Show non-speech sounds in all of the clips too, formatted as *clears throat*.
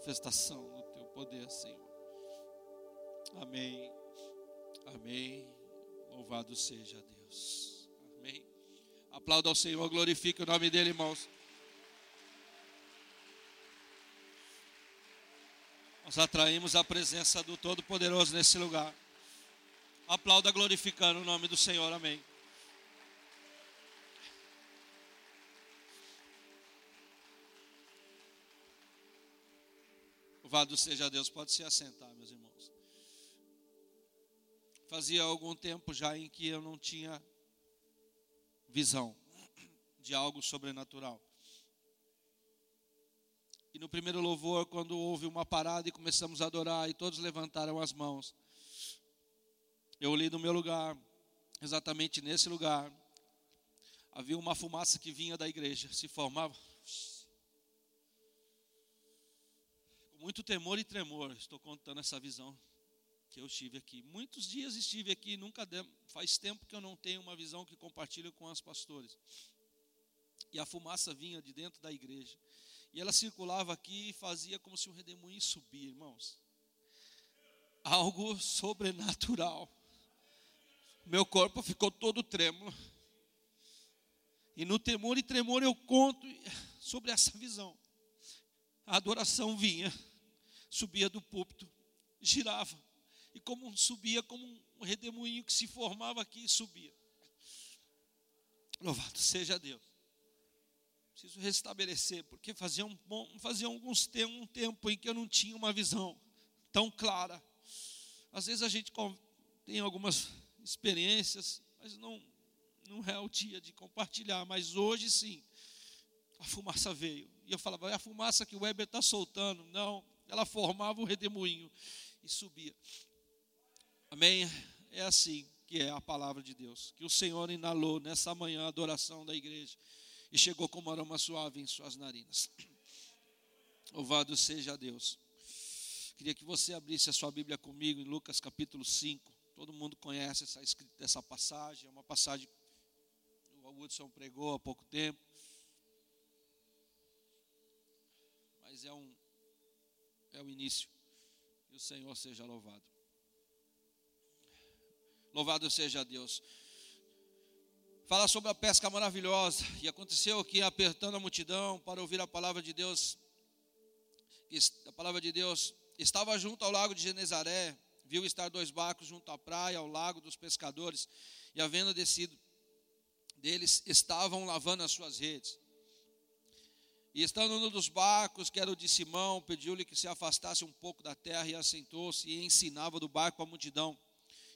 manifestação do teu poder, Senhor. Amém. Amém. Louvado seja Deus. Amém. Aplauda ao Senhor, glorifique o nome dele, irmãos. Nós atraímos a presença do Todo-Poderoso nesse lugar. Aplauda glorificando o nome do Senhor. Amém. Louvado seja Deus. Pode se assentar, meus irmãos. Fazia algum tempo já em que eu não tinha visão de algo sobrenatural. E no primeiro louvor, quando houve uma parada e começamos a adorar, e todos levantaram as mãos, eu li no meu lugar, exatamente nesse lugar, havia uma fumaça que vinha da igreja, se formava. Muito temor e tremor, estou contando essa visão que eu tive aqui. Muitos dias estive aqui, nunca de... faz tempo que eu não tenho uma visão que compartilho com as pastores. E a fumaça vinha de dentro da igreja. E ela circulava aqui e fazia como se um redemoinho subia, irmãos. Algo sobrenatural. Meu corpo ficou todo trêmulo. E no temor e tremor eu conto sobre essa visão. A adoração vinha, subia do púlpito, girava e como subia como um redemoinho que se formava aqui e subia. Louvado seja Deus. Preciso restabelecer, porque fazia, um bom, fazia alguns tempos, um tempo em que eu não tinha uma visão tão clara. Às vezes a gente tem algumas experiências, mas não, não é o dia de compartilhar. Mas hoje sim, a fumaça veio. E eu falava, é a fumaça que o Weber está soltando. Não, ela formava o redemoinho e subia. Amém? É assim que é a palavra de Deus. Que o Senhor inalou nessa manhã a adoração da igreja e chegou como aroma suave em suas narinas. *clears throat* Louvado seja Deus. Queria que você abrisse a sua Bíblia comigo em Lucas capítulo 5. Todo mundo conhece essa, essa passagem, é uma passagem que o Woodson pregou há pouco tempo. Mas é um é o início. Que o Senhor seja louvado. Louvado seja Deus. Fala sobre a pesca maravilhosa. E aconteceu que, apertando a multidão para ouvir a palavra de Deus, a palavra de Deus estava junto ao lago de Genezaré, viu estar dois barcos junto à praia, ao lago dos pescadores, e havendo descido deles, estavam lavando as suas redes. E estando num dos barcos, que era o de Simão, pediu-lhe que se afastasse um pouco da terra e assentou-se e ensinava do barco a multidão.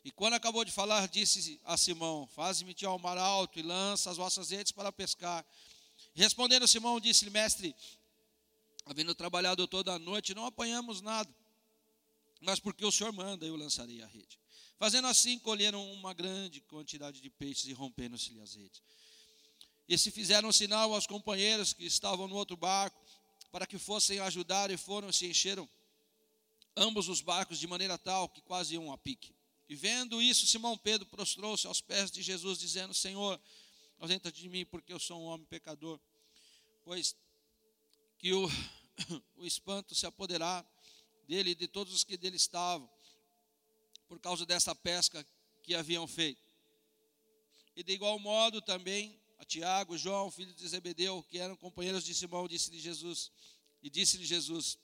E quando acabou de falar, disse a Simão: Faze-me ao mar alto e lança as vossas redes para pescar. Respondendo Simão, disse-lhe: Mestre, havendo trabalhado toda a noite, não apanhamos nada, mas porque o Senhor manda, eu lançarei a rede. Fazendo assim, colheram uma grande quantidade de peixes e rompendo-se-lhe as redes. E se fizeram um sinal aos companheiros que estavam no outro barco, para que fossem ajudar, e foram se encheram ambos os barcos de maneira tal que quase iam a pique. E vendo isso, Simão Pedro prostrou-se aos pés de Jesus, dizendo: Senhor, ausenta de mim, porque eu sou um homem pecador. Pois que o, *coughs* o espanto se apoderar dele e de todos os que dele estavam, por causa dessa pesca que haviam feito. E de igual modo também Tiago, João, filho de Zebedeu, que eram companheiros de Simão, disse-lhe Jesus, e disse-lhe Jesus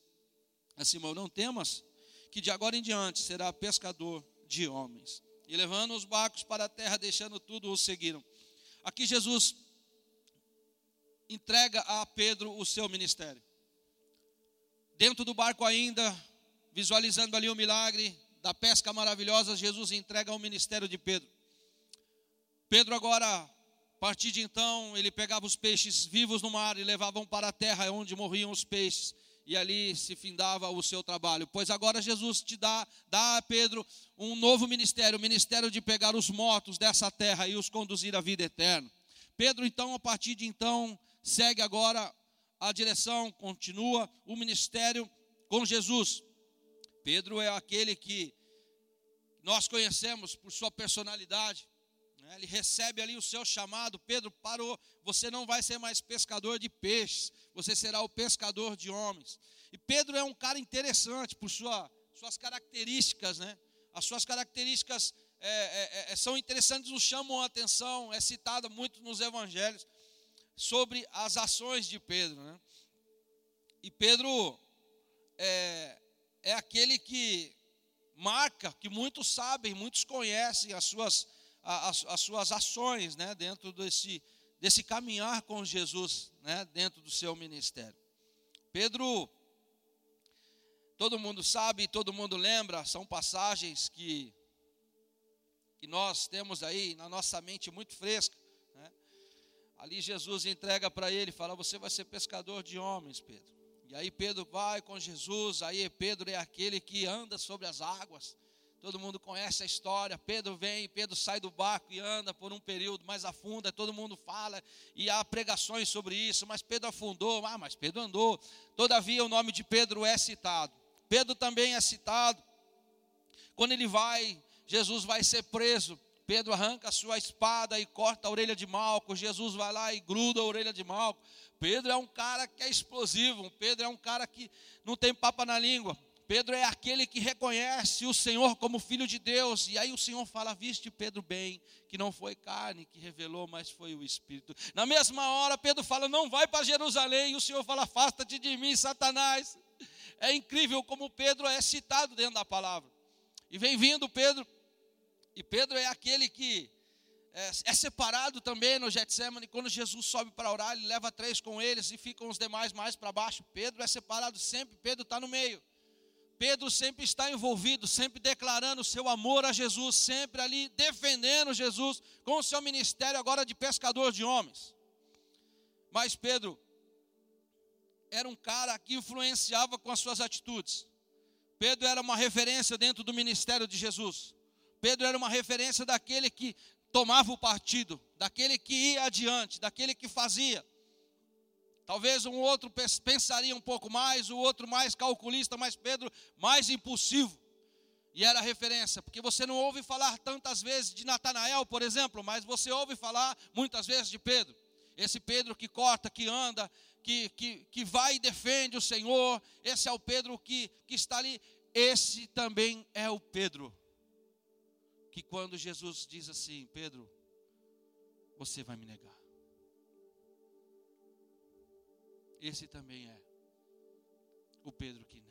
a Simão: Não temas, que de agora em diante será pescador de homens. E levando os barcos para a terra, deixando tudo, os seguiram. Aqui Jesus entrega a Pedro o seu ministério. Dentro do barco ainda, visualizando ali o milagre da pesca maravilhosa, Jesus entrega o ministério de Pedro. Pedro agora, a partir de então, ele pegava os peixes vivos no mar e levavam para a terra onde morriam os peixes e ali se findava o seu trabalho. Pois agora Jesus te dá, dá a Pedro um novo ministério, o ministério de pegar os mortos dessa terra e os conduzir à vida eterna. Pedro, então, a partir de então, segue agora a direção, continua o ministério com Jesus. Pedro é aquele que nós conhecemos por sua personalidade? Ele recebe ali o seu chamado. Pedro parou. Você não vai ser mais pescador de peixes, você será o pescador de homens. E Pedro é um cara interessante por sua, suas características, né? As suas características é, é, é, são interessantes, nos chamam a atenção, é citada muito nos evangelhos sobre as ações de Pedro, né? E Pedro é, é aquele que marca, que muitos sabem, muitos conhecem as suas, as, as suas ações, né? Dentro desse, desse caminhar com Jesus, né? Dentro do seu ministério. Pedro Todo mundo sabe, todo mundo lembra, são passagens que, que nós temos aí na nossa mente muito fresca. Né? Ali Jesus entrega para ele, fala: Você vai ser pescador de homens, Pedro. E aí Pedro vai com Jesus, aí Pedro é aquele que anda sobre as águas. Todo mundo conhece a história. Pedro vem, Pedro sai do barco e anda por um período mais afunda. Todo mundo fala e há pregações sobre isso. Mas Pedro afundou. Ah, mas Pedro andou. Todavia, o nome de Pedro é citado. Pedro também é citado. Quando ele vai, Jesus vai ser preso. Pedro arranca a sua espada e corta a orelha de Malco. Jesus vai lá e gruda a orelha de Malco. Pedro é um cara que é explosivo. Pedro é um cara que não tem papa na língua. Pedro é aquele que reconhece o Senhor como filho de Deus. E aí o Senhor fala: Viste Pedro bem, que não foi carne que revelou, mas foi o Espírito. Na mesma hora, Pedro fala: Não vai para Jerusalém. E o Senhor fala: Afasta-te de mim, Satanás. É incrível como Pedro é citado dentro da palavra. E vem vindo Pedro, e Pedro é aquele que é, é separado também no Getsemane. Quando Jesus sobe para orar, ele leva três com eles e ficam os demais mais para baixo. Pedro é separado sempre, Pedro está no meio. Pedro sempre está envolvido, sempre declarando seu amor a Jesus, sempre ali defendendo Jesus com o seu ministério agora de pescador de homens. Mas Pedro era um cara que influenciava com as suas atitudes. Pedro era uma referência dentro do ministério de Jesus. Pedro era uma referência daquele que tomava o partido, daquele que ia adiante, daquele que fazia. Talvez um outro pensaria um pouco mais, o outro mais calculista, mas Pedro mais impulsivo. E era referência, porque você não ouve falar tantas vezes de Natanael, por exemplo, mas você ouve falar muitas vezes de Pedro. Esse Pedro que corta, que anda, que, que, que vai e defende o Senhor. Esse é o Pedro que, que está ali. Esse também é o Pedro. Que quando Jesus diz assim: Pedro, você vai me negar. Esse também é o Pedro que nega.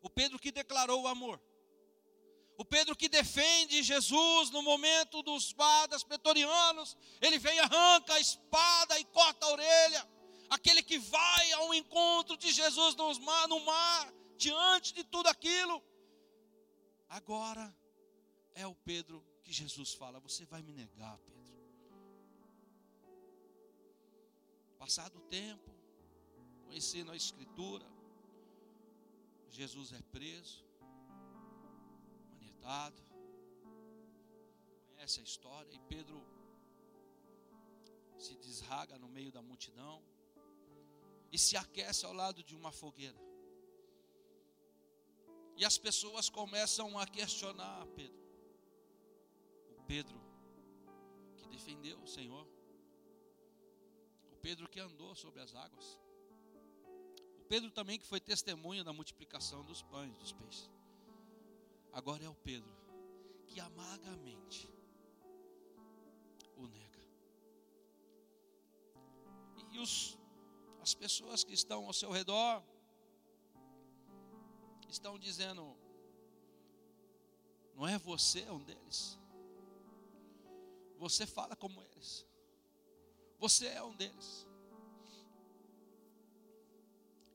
O Pedro que declarou o amor. O Pedro que defende Jesus no momento dos guardas pretorianos, ele vem, arranca a espada e corta a orelha. Aquele que vai ao encontro de Jesus no mar, no mar diante de tudo aquilo. Agora é o Pedro que Jesus fala: Você vai me negar, Pedro. Passado o tempo, conhecendo a Escritura, Jesus é preso, manietado, conhece a história, e Pedro se desraga no meio da multidão e se aquece ao lado de uma fogueira. E as pessoas começam a questionar Pedro. O Pedro que defendeu o Senhor. Pedro que andou sobre as águas. O Pedro também que foi testemunha da multiplicação dos pães, dos peixes. Agora é o Pedro que amargamente o nega. E os, as pessoas que estão ao seu redor estão dizendo: não é você um deles. Você fala como eles. Você é um deles.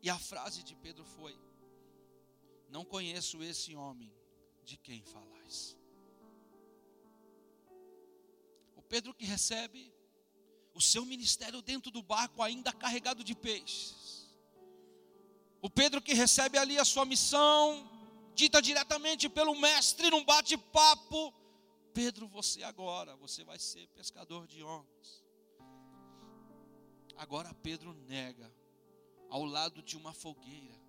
E a frase de Pedro foi: Não conheço esse homem de quem falais. O Pedro que recebe o seu ministério dentro do barco, ainda carregado de peixes. O Pedro que recebe ali a sua missão, dita diretamente pelo mestre num bate-papo. Pedro, você agora, você vai ser pescador de homens. Agora Pedro nega ao lado de uma fogueira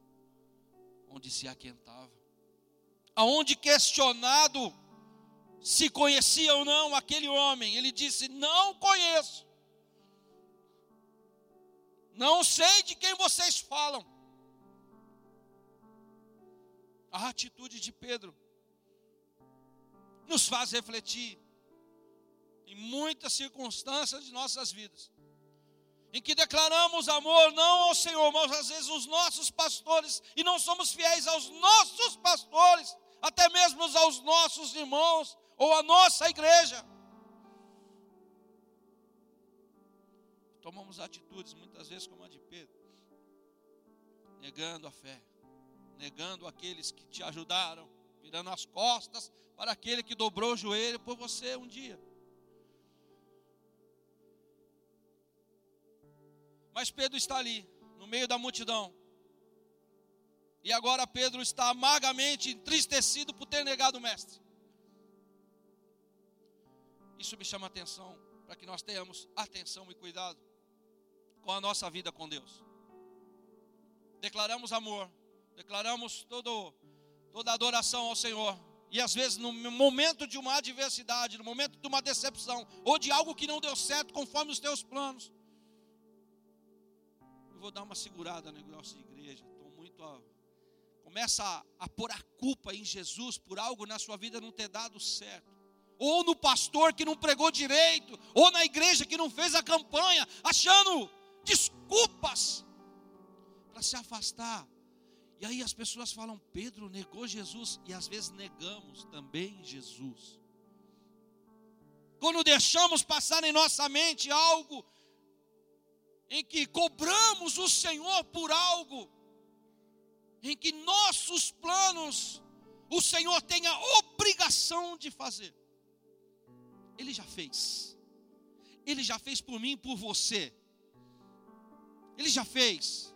onde se aquentava. Aonde questionado se conhecia ou não aquele homem, ele disse: "Não conheço. Não sei de quem vocês falam." A atitude de Pedro nos faz refletir em muitas circunstâncias de nossas vidas, em que declaramos amor não ao Senhor, mas às vezes os nossos pastores, e não somos fiéis aos nossos pastores, até mesmo aos nossos irmãos ou à nossa igreja. Tomamos atitudes muitas vezes como a de Pedro, negando a fé, negando aqueles que te ajudaram, virando as costas para aquele que dobrou o joelho por você um dia. Mas Pedro está ali, no meio da multidão. E agora Pedro está amargamente entristecido por ter negado o Mestre. Isso me chama atenção, para que nós tenhamos atenção e cuidado com a nossa vida com Deus. Declaramos amor, declaramos todo, toda adoração ao Senhor, e às vezes no momento de uma adversidade, no momento de uma decepção, ou de algo que não deu certo conforme os teus planos, vou dar uma segurada no negócio de igreja. Estou muito. A... Começa a, a pôr a culpa em Jesus por algo na sua vida não ter dado certo. Ou no pastor que não pregou direito, ou na igreja que não fez a campanha, achando desculpas para se afastar. E aí as pessoas falam: Pedro negou Jesus, e às vezes negamos também Jesus. Quando deixamos passar em nossa mente algo em que cobramos o Senhor por algo, em que nossos planos o Senhor tem a obrigação de fazer. Ele já fez. Ele já fez por mim e por você. Ele já fez.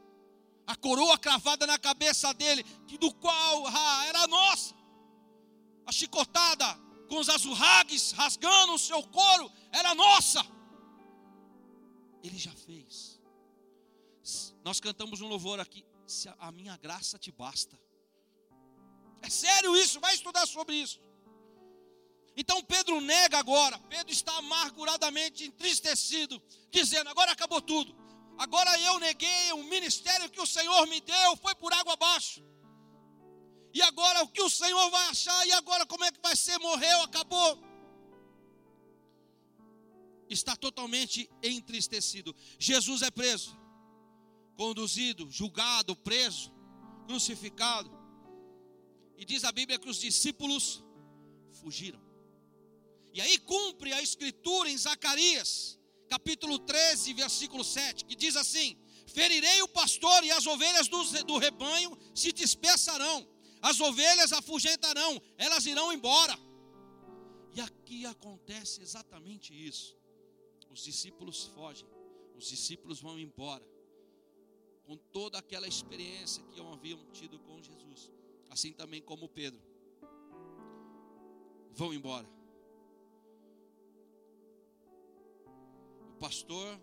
A coroa cravada na cabeça dele, do qual ah, era nossa. A chicotada com os azurragues rasgando o seu couro era nossa ele já fez. Nós cantamos um louvor aqui. Se a minha graça te basta. É sério isso, vai estudar sobre isso. Então Pedro nega agora. Pedro está amarguradamente entristecido, dizendo: agora acabou tudo. Agora eu neguei o ministério que o Senhor me deu, foi por água abaixo. E agora o que o Senhor vai achar? E agora como é que vai ser? Morreu, acabou está totalmente entristecido. Jesus é preso, conduzido, julgado, preso, crucificado. E diz a Bíblia que os discípulos fugiram. E aí cumpre a escritura em Zacarias, capítulo 13, versículo 7, que diz assim: Ferirei o pastor e as ovelhas do, do rebanho se dispersarão, as ovelhas afugentarão, elas irão embora. E aqui acontece exatamente isso. Os discípulos fogem, os discípulos vão embora, com toda aquela experiência que haviam tido com Jesus, assim também como Pedro, vão embora. O pastor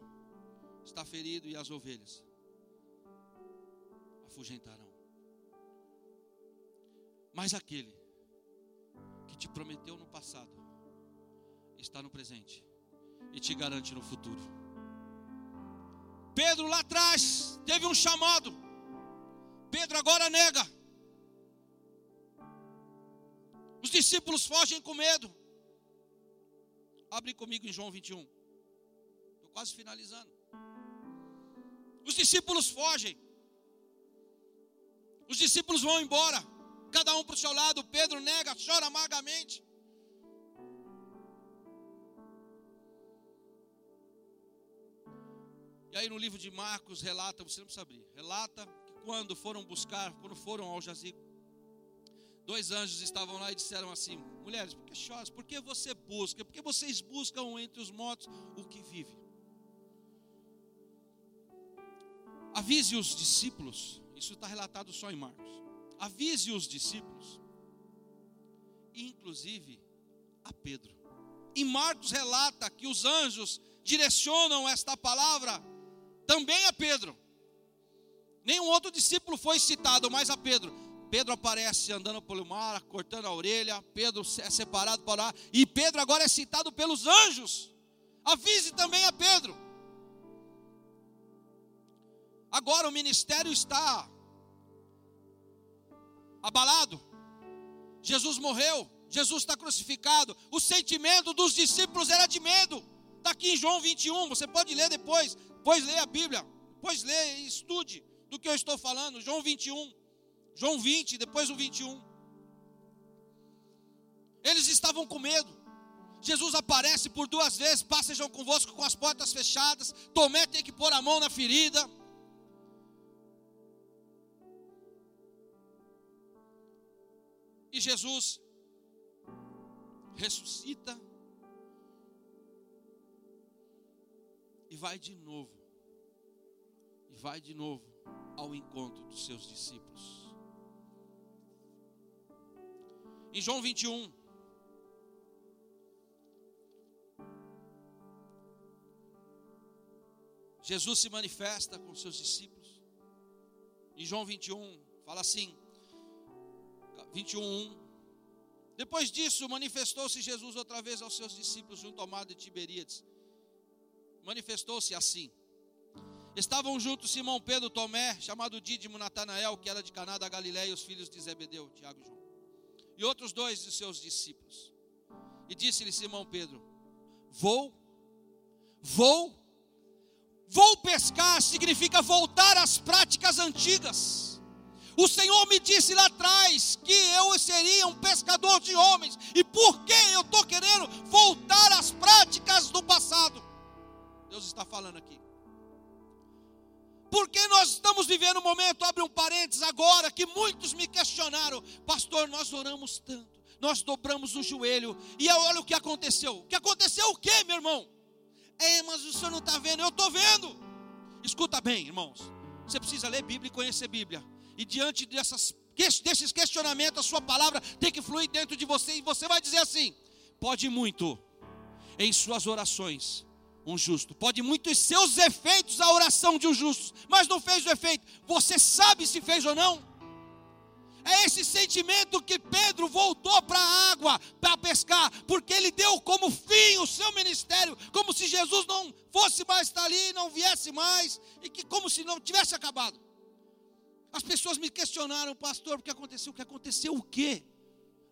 está ferido e as ovelhas afugentarão. Mas aquele que te prometeu no passado está no presente e te garante no futuro. Pedro lá atrás teve um chamado. Pedro agora nega. Os discípulos fogem com medo. Abre comigo em João 21. Estou quase finalizando. Os discípulos fogem. Os discípulos vão embora. Cada um para o seu lado. Pedro nega, chora amargamente. E aí no livro de Marcos relata, você não precisa abrir, relata que quando foram buscar, quando foram ao jazigo, dois anjos estavam lá e disseram assim: Mulheres, por que choras? Por que você busca? Por que vocês buscam entre os mortos o que vive? Avise os discípulos, isso está relatado só em Marcos. Avise os discípulos, inclusive a Pedro. Em Marcos relata que os anjos direcionam esta palavra também a Pedro. Nenhum outro discípulo foi citado, mas a Pedro. Pedro aparece andando pelo mar, cortando a orelha. Pedro é separado para lá. E Pedro agora é citado pelos anjos. Avise também a Pedro. Agora o ministério está abalado. Jesus morreu, Jesus está crucificado. O sentimento dos discípulos era de medo. Está aqui em João 21, você pode ler depois, depois lê a Bíblia, depois lê e estude do que eu estou falando. João 21, João 20, depois o 21. Eles estavam com medo. Jesus aparece por duas vezes, passejam convosco com as portas fechadas. Tomé tem que pôr a mão na ferida. E Jesus ressuscita e vai de novo, e vai de novo ao encontro dos seus discípulos. Em João 21, Jesus se manifesta com seus discípulos. Em João 21, fala assim: 21, 1. Depois disso, manifestou-se Jesus outra vez aos seus discípulos junto ao mar de Tiberíades. Manifestou-se assim. Estavam juntos Simão Pedro, Tomé, chamado Dídimo, Natanael, que era de Caná da Galiléia, e os filhos de Zebedeu, Tiago e João. E outros dois de seus discípulos. E disse-lhe Simão Pedro: Vou, vou, vou pescar significa voltar às práticas antigas o Senhor me disse lá atrás que eu seria um pescador de homens. E por que momento, abre um parênteses agora, que muitos me questionaram, pastor, nós oramos tanto, nós dobramos o joelho, e olha o que aconteceu. O que aconteceu o que, meu irmão? É, mas o senhor não está vendo, eu estou vendo. Escuta bem, irmãos. Você precisa ler Bíblia e conhecer Bíblia. E diante dessas, desses questionamentos, a sua palavra tem que fluir dentro de você. E você vai dizer assim: pode muito em suas orações um justo, pode muito em seus efeitos a oração de um justo, mas não fez o efeito. Você sabe se fez ou não? É esse sentimento que Pedro voltou para a água para pescar, porque ele deu como fim o seu ministério, como se Jesus não fosse mais estar ali, não viesse mais, e que como se não tivesse acabado. As pessoas me questionaram, pastor, o que aconteceu? O que aconteceu o quê?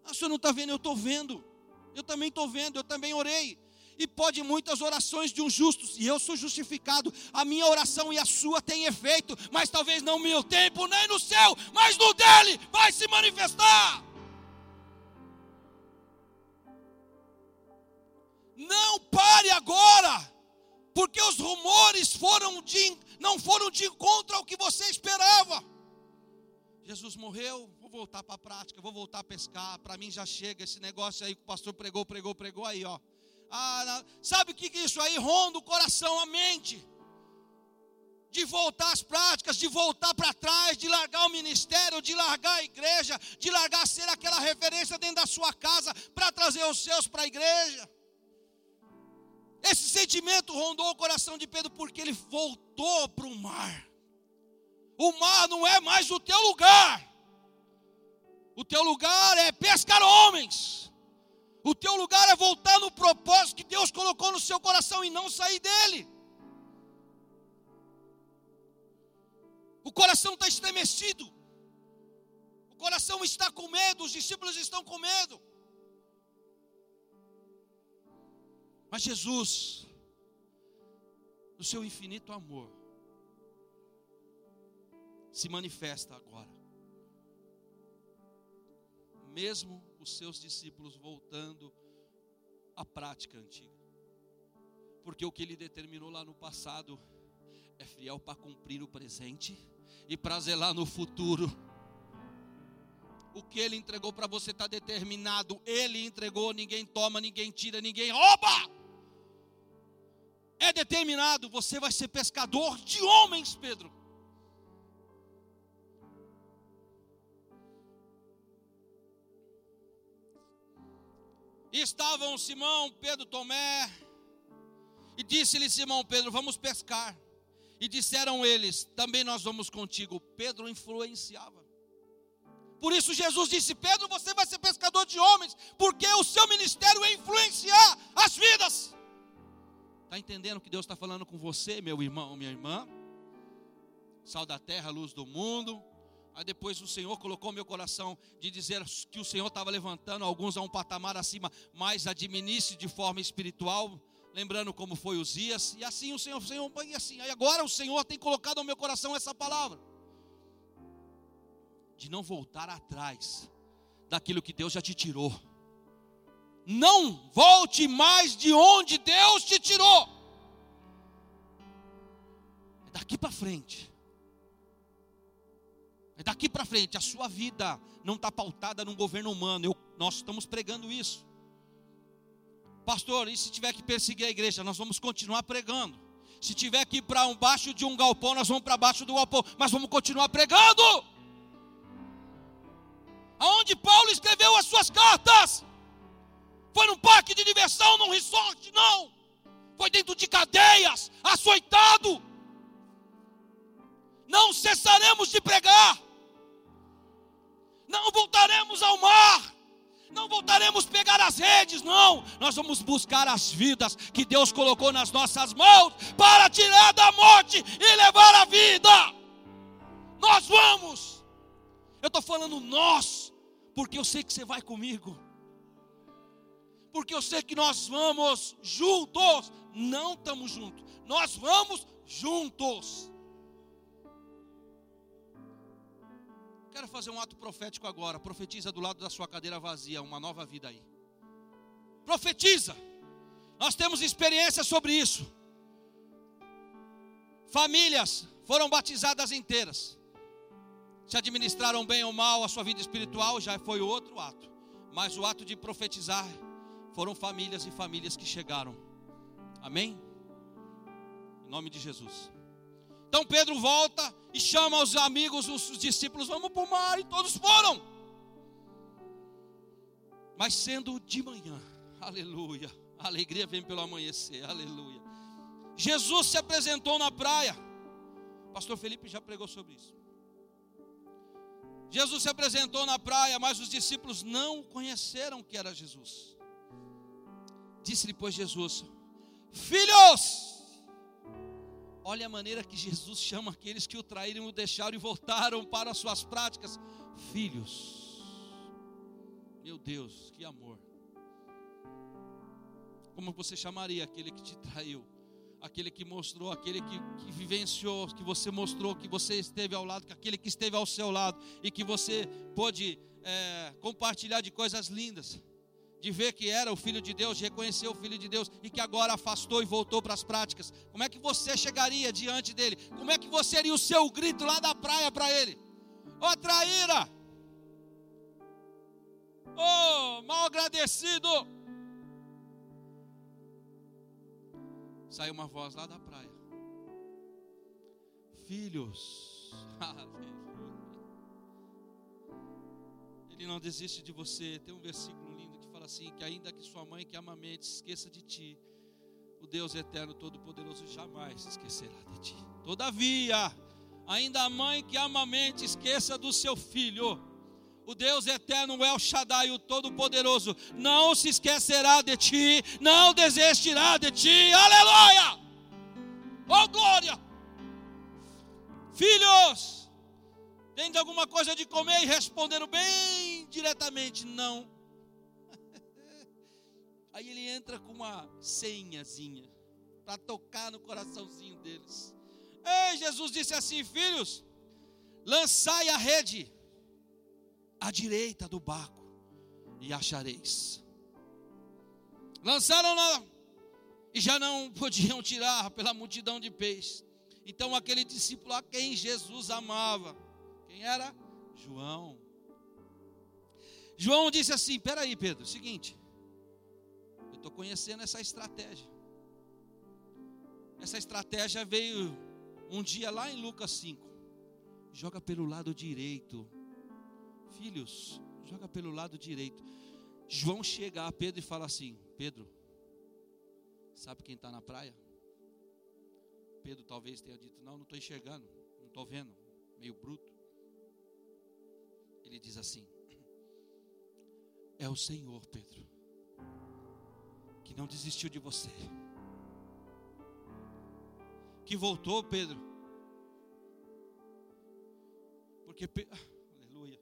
Ah, o senhor não está vendo, eu estou vendo. Eu também estou vendo, eu também orei. E pode muitas orações de um justo, e eu sou justificado. A minha oração e a sua têm efeito, mas talvez não no meu tempo, nem no céu, mas no dele vai se manifestar. Não pare agora, porque os rumores foram de, não foram de encontro ao que você esperava. Jesus morreu, vou voltar para a prática, vou voltar a pescar. Para mim já chega esse negócio aí que o pastor pregou, pregou, pregou aí, ó. Ah, sabe o que isso aí ronda o coração, a mente? De voltar às práticas, de voltar para trás, de largar o ministério, de largar a igreja, de largar ser aquela referência dentro da sua casa para trazer os seus para a igreja. Esse sentimento rondou o coração de Pedro porque ele voltou para o mar. O mar não é mais o teu lugar. O teu lugar é pescar homens. O teu lugar é voltar no propósito que Deus colocou no seu coração e não sair dele. O coração está estremecido. O coração está com medo. Os discípulos estão com medo. Mas Jesus, no seu infinito amor, se manifesta agora. Mesmo os seus discípulos voltando à prática antiga. Porque o que ele determinou lá no passado é fiel para cumprir o presente e para zelar no futuro. O que ele entregou para você está determinado. Ele entregou, ninguém toma, ninguém tira, ninguém rouba. É determinado, você vai ser pescador de homens, Pedro. E estavam Simão, Pedro, Tomé. E disse-lhe Simão Pedro: Vamos pescar. E disseram eles: Também nós vamos contigo. Pedro influenciava. Por isso Jesus disse: Pedro, você vai ser pescador de homens, porque o seu ministério é influenciar as vidas. Está entendendo que Deus está falando com você, meu irmão, minha irmã? Sal da terra, luz do mundo. Aí depois o Senhor colocou meu coração de dizer que o Senhor estava levantando alguns a um patamar acima, mais administre de forma espiritual, lembrando como foi os dias. E assim o Senhor, o Senhor, e assim, aí agora o Senhor tem colocado ao meu coração essa palavra de não voltar atrás daquilo que Deus já te tirou. Não volte mais de onde Deus te tirou. É daqui para frente. Daqui para frente. A sua vida não está pautada num governo humano. Eu, nós estamos pregando isso. Pastor, e se tiver que perseguir a igreja, nós vamos continuar pregando. Se tiver que ir para um baixo de um galpão, nós vamos para baixo do galpão, mas vamos continuar pregando. Aonde Paulo escreveu as suas cartas? Foi num parque de diversão, num resort, não. Foi dentro de cadeias, açoitado. Não cessaremos de pregar. Não voltaremos ao mar. Não voltaremos pegar as redes, não. Nós vamos buscar as vidas que Deus colocou nas nossas mãos para tirar da morte e levar a vida. Nós vamos. Eu estou falando nós, porque eu sei que você vai comigo porque eu sei que nós vamos juntos. Não estamos juntos, nós vamos juntos. Quero fazer um ato profético agora. Profetiza do lado da sua cadeira vazia, uma nova vida aí. Profetiza. Nós temos experiência sobre isso. Famílias foram batizadas inteiras. Se administraram bem ou mal a sua vida espiritual, já foi outro ato. Mas o ato de profetizar foram famílias e famílias que chegaram. Amém? Em nome de Jesus. Então Pedro volta e chama os amigos, os discípulos, vamos para o mar, e todos foram. Mas sendo de manhã, aleluia, a alegria vem pelo amanhecer, aleluia. Jesus se apresentou na praia, Pastor Felipe já pregou sobre isso. Jesus se apresentou na praia, mas os discípulos não conheceram que era Jesus. Disse-lhe, pois, Jesus: Filhos! Olha a maneira que Jesus chama aqueles que o traíram, o deixaram e voltaram para as suas práticas. Filhos. Meu Deus, que amor. Como você chamaria aquele que te traiu? Aquele que mostrou, aquele que, que vivenciou, que você mostrou, que você esteve ao lado, aquele que esteve ao seu lado e que você pôde é, compartilhar de coisas lindas de ver que era o Filho de Deus, de reconhecer o Filho de Deus e que agora afastou e voltou para as práticas. Como é que você chegaria diante dele? Como é que você seria o seu grito lá da praia para ele? Ô oh, traíra! Ô oh, mal agradecido! Saiu uma voz lá da praia. Filhos, *laughs* Ele não desiste de você. Tem um versículo fala assim: que ainda que sua mãe que ama mente esqueça de ti, o Deus eterno, todo-poderoso jamais se esquecerá de ti. Todavia, ainda a mãe que ama mente esqueça do seu filho. O Deus eterno, El Shaddai, o Todo-Poderoso, não se esquecerá de ti, não desistirá de ti. Aleluia! Oh glória! Filhos, tem alguma coisa de comer? E responderam bem diretamente: Não. Aí ele entra com uma senhazinha para tocar no coraçãozinho deles. Ei, Jesus disse assim: Filhos, lançai a rede à direita do barco e achareis. Lançaram lá e já não podiam tirar pela multidão de peixes. Então aquele discípulo a quem Jesus amava, quem era? João. João disse assim: Peraí, Pedro, seguinte, Estou conhecendo essa estratégia. Essa estratégia veio um dia lá em Lucas 5. Joga pelo lado direito. Filhos, joga pelo lado direito. João chega a Pedro e fala assim: Pedro, sabe quem está na praia? Pedro talvez tenha dito: Não, não estou enxergando, não estou vendo, meio bruto. Ele diz assim: É o Senhor, Pedro que não desistiu de você, que voltou, Pedro, Porque, aleluia.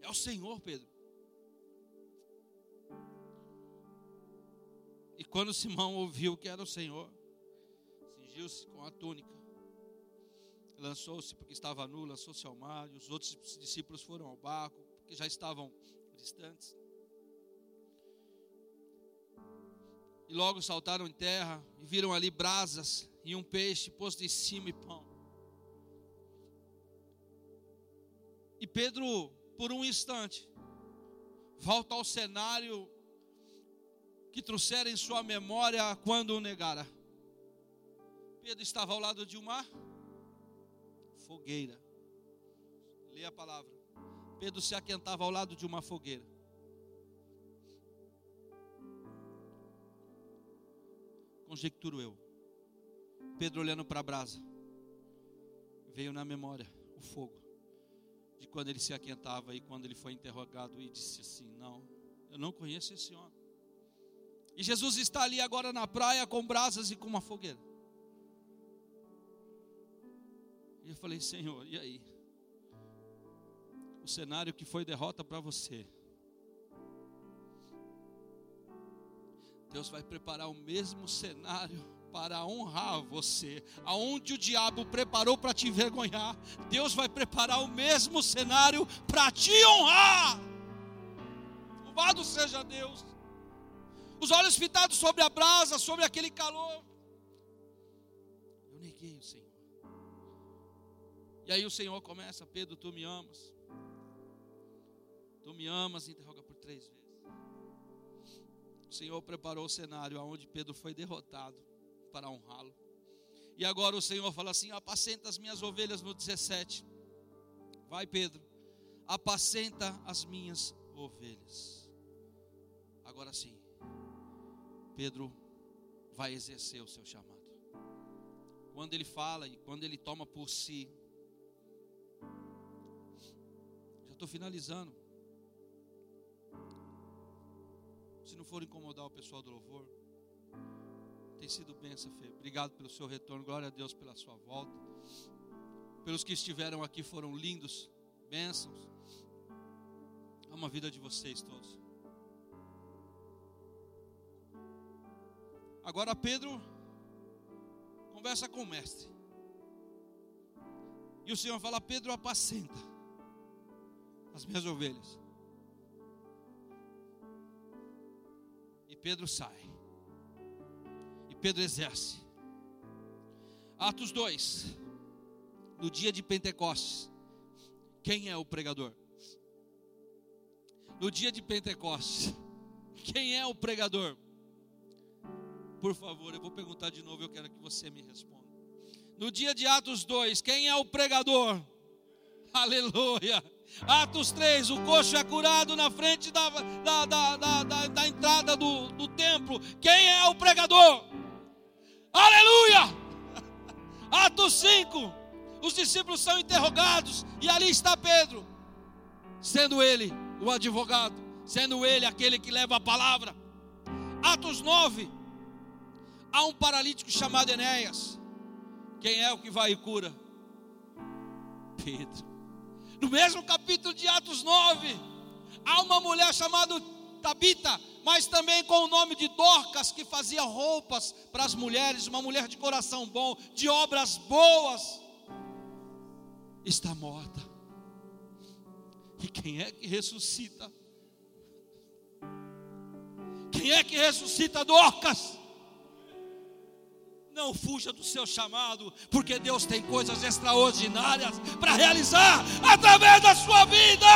É o Senhor, Pedro. E quando Simão ouviu que era o Senhor, cingiu-se com a túnica, lançou-se porque estava nu, lançou-se ao mar, e os outros discípulos foram ao barco, porque já estavam distantes. E logo saltaram em terra e viram ali brasas e um peixe posto em cima e pão. E Pedro, por um instante, volta ao cenário que trouxera em sua memória quando o negara. Pedro estava ao lado de uma fogueira. Leia a palavra. Pedro se aquentava ao lado de uma fogueira. Conjecturo eu. Pedro olhando para a brasa. Veio na memória o fogo de quando ele se aquentava e quando ele foi interrogado e disse assim: Não, eu não conheço esse homem. E Jesus está ali agora na praia com brasas e com uma fogueira. E eu falei: Senhor, e aí? O cenário que foi derrota para você. Deus vai preparar o mesmo cenário para honrar você. Aonde o diabo preparou para te envergonhar, Deus vai preparar o mesmo cenário para te honrar. Louvado seja Deus. Os olhos fitados sobre a brasa, sobre aquele calor. Eu neguei o Senhor. E aí o Senhor começa, Pedro, tu me amas. Tu me amas, interroga por três vezes. O Senhor preparou o cenário aonde Pedro foi derrotado para honrá-lo. E agora o Senhor fala assim: apacenta as minhas ovelhas no 17. Vai, Pedro, apacenta as minhas ovelhas. Agora sim, Pedro vai exercer o seu chamado. Quando ele fala e quando ele toma por si, já estou finalizando. Se não for incomodar o pessoal do louvor. Tem sido bênção, Fê. Obrigado pelo seu retorno. Glória a Deus pela sua volta. Pelos que estiveram aqui foram lindos. Bênçãos. Amo a vida de vocês todos. Agora Pedro conversa com o mestre. E o Senhor fala: Pedro, apacenta as minhas ovelhas. E Pedro sai. Pedro exerce. Atos 2, no dia de Pentecostes, quem é o pregador? No dia de Pentecostes, quem é o pregador? Por favor, eu vou perguntar de novo, eu quero que você me responda. No dia de Atos 2, quem é o pregador? Aleluia. Atos 3, o coxo é curado na frente da, da, da, da, da entrada do, do templo. Quem é o pregador? Aleluia! *laughs* Atos 5, os discípulos são interrogados e ali está Pedro, sendo ele o advogado, sendo ele aquele que leva a palavra. Atos 9, há um paralítico chamado Enéas. Quem é o que vai e cura? Pedro. No mesmo capítulo de Atos 9, há uma mulher chamada Tabita, mas também com o nome de Dorcas, que fazia roupas para as mulheres, uma mulher de coração bom, de obras boas, está morta. E quem é que ressuscita? Quem é que ressuscita Dorcas? Não fuja do seu chamado, porque Deus tem coisas extraordinárias para realizar através da sua vida.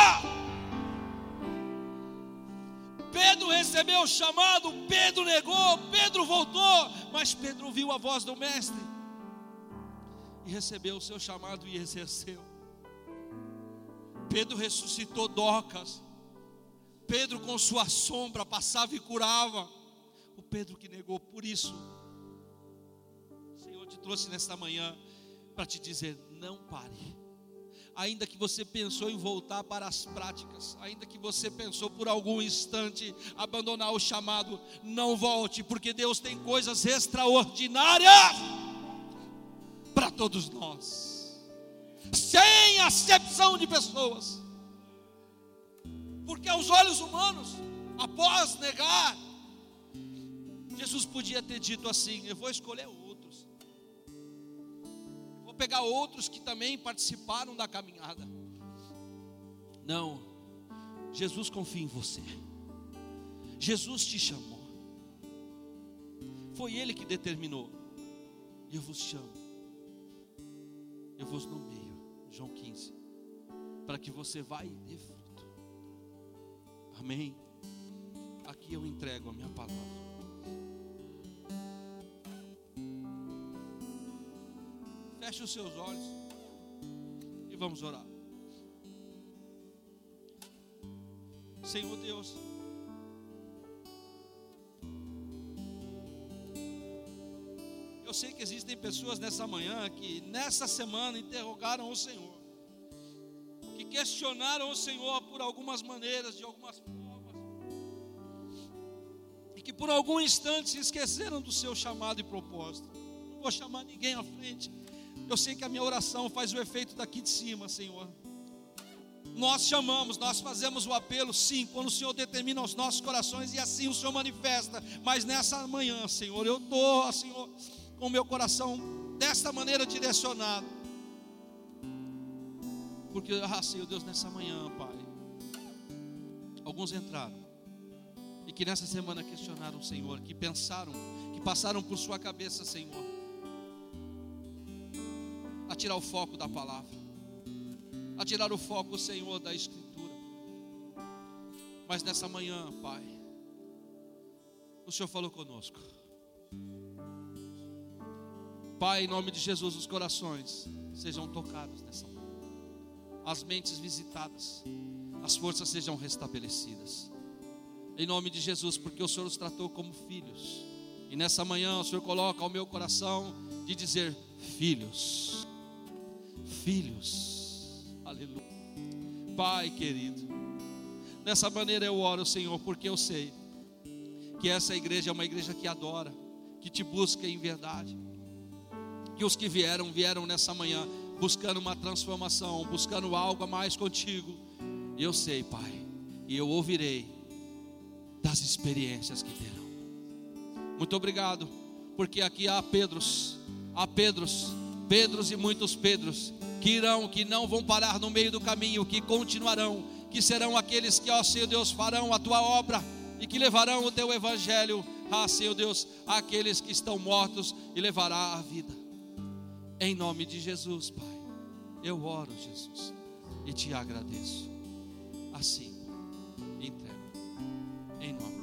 Pedro recebeu o chamado, Pedro negou, Pedro voltou, mas Pedro viu a voz do Mestre e recebeu o seu chamado e exerceu. Pedro ressuscitou Docas. Pedro com sua sombra passava e curava. O Pedro que negou, por isso, te trouxe nesta manhã para te dizer: não pare ainda que você pensou em voltar para as práticas, ainda que você pensou por algum instante abandonar o chamado, não volte, porque Deus tem coisas extraordinárias para todos nós. sem acepção de pessoas. Porque aos olhos humanos, após negar, Jesus podia ter dito assim: Eu vou escolher outros, vou pegar outros que também participaram da caminhada. Não, Jesus confia em você, Jesus te chamou, foi Ele que determinou, eu vos chamo, eu vos nomeio, João 15, para que você vá e dê fruto, amém. Aqui eu entrego a minha palavra. Feche os seus olhos e vamos orar. Senhor Deus, eu sei que existem pessoas nessa manhã que nessa semana interrogaram o Senhor, que questionaram o Senhor por algumas maneiras, de algumas formas, e que por algum instante se esqueceram do seu chamado e propósito. Não vou chamar ninguém à frente, eu sei que a minha oração faz o efeito daqui de cima, Senhor. Nós chamamos, nós fazemos o apelo, sim, quando o Senhor determina os nossos corações e assim o Senhor manifesta. Mas nessa manhã, Senhor, eu estou, Senhor, com o meu coração desta maneira direcionado. Porque, ah, Senhor Deus, nessa manhã, Pai, alguns entraram e que nessa semana questionaram o Senhor, que pensaram, que passaram por sua cabeça, Senhor a tirar o foco da palavra, a tirar o foco, Senhor, da Escritura. Mas nessa manhã, Pai, o Senhor falou conosco. Pai, em nome de Jesus, os corações sejam tocados nessa manhã, as mentes visitadas, as forças sejam restabelecidas. Em nome de Jesus, porque o Senhor os tratou como filhos. E nessa manhã o Senhor coloca ao meu coração de dizer: Filhos, filhos. Aleluia. Pai querido, dessa maneira eu oro, Senhor, porque eu sei que essa igreja é uma igreja que adora, que te busca em verdade. Que os que vieram, vieram nessa manhã buscando uma transformação, buscando algo a mais contigo. E eu sei, Pai, e eu ouvirei das experiências que terão. Muito obrigado, porque aqui há Pedros, há Pedros, Pedros e muitos Pedros, que irão, que não vão parar no meio do caminho, que continuarão, que serão aqueles que, ó Senhor Deus, farão a tua obra e que levarão o teu evangelho, ó Senhor Deus, àqueles que estão mortos e levará a vida. Em nome de Jesus, Pai, eu oro, Jesus, e te agradeço. Assim, entrego. Em nome